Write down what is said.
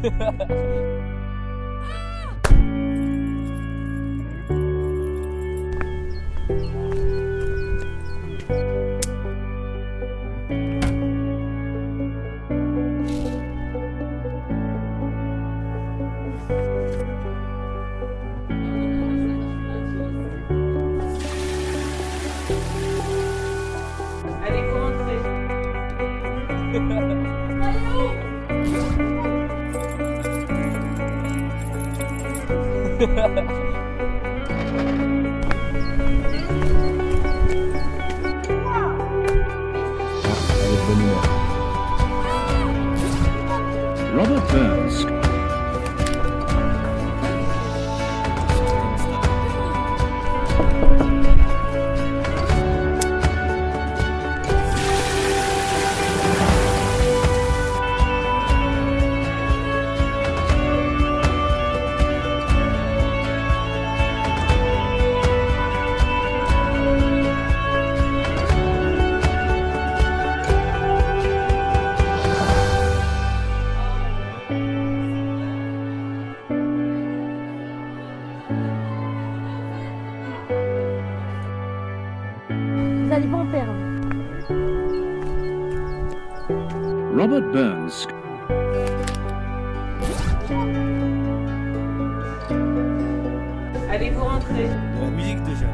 Allez, faut rentrer. Robert Burns. Allez pas en perdre. Robert Burns. Allez, vous rentrer. De la musique déjà.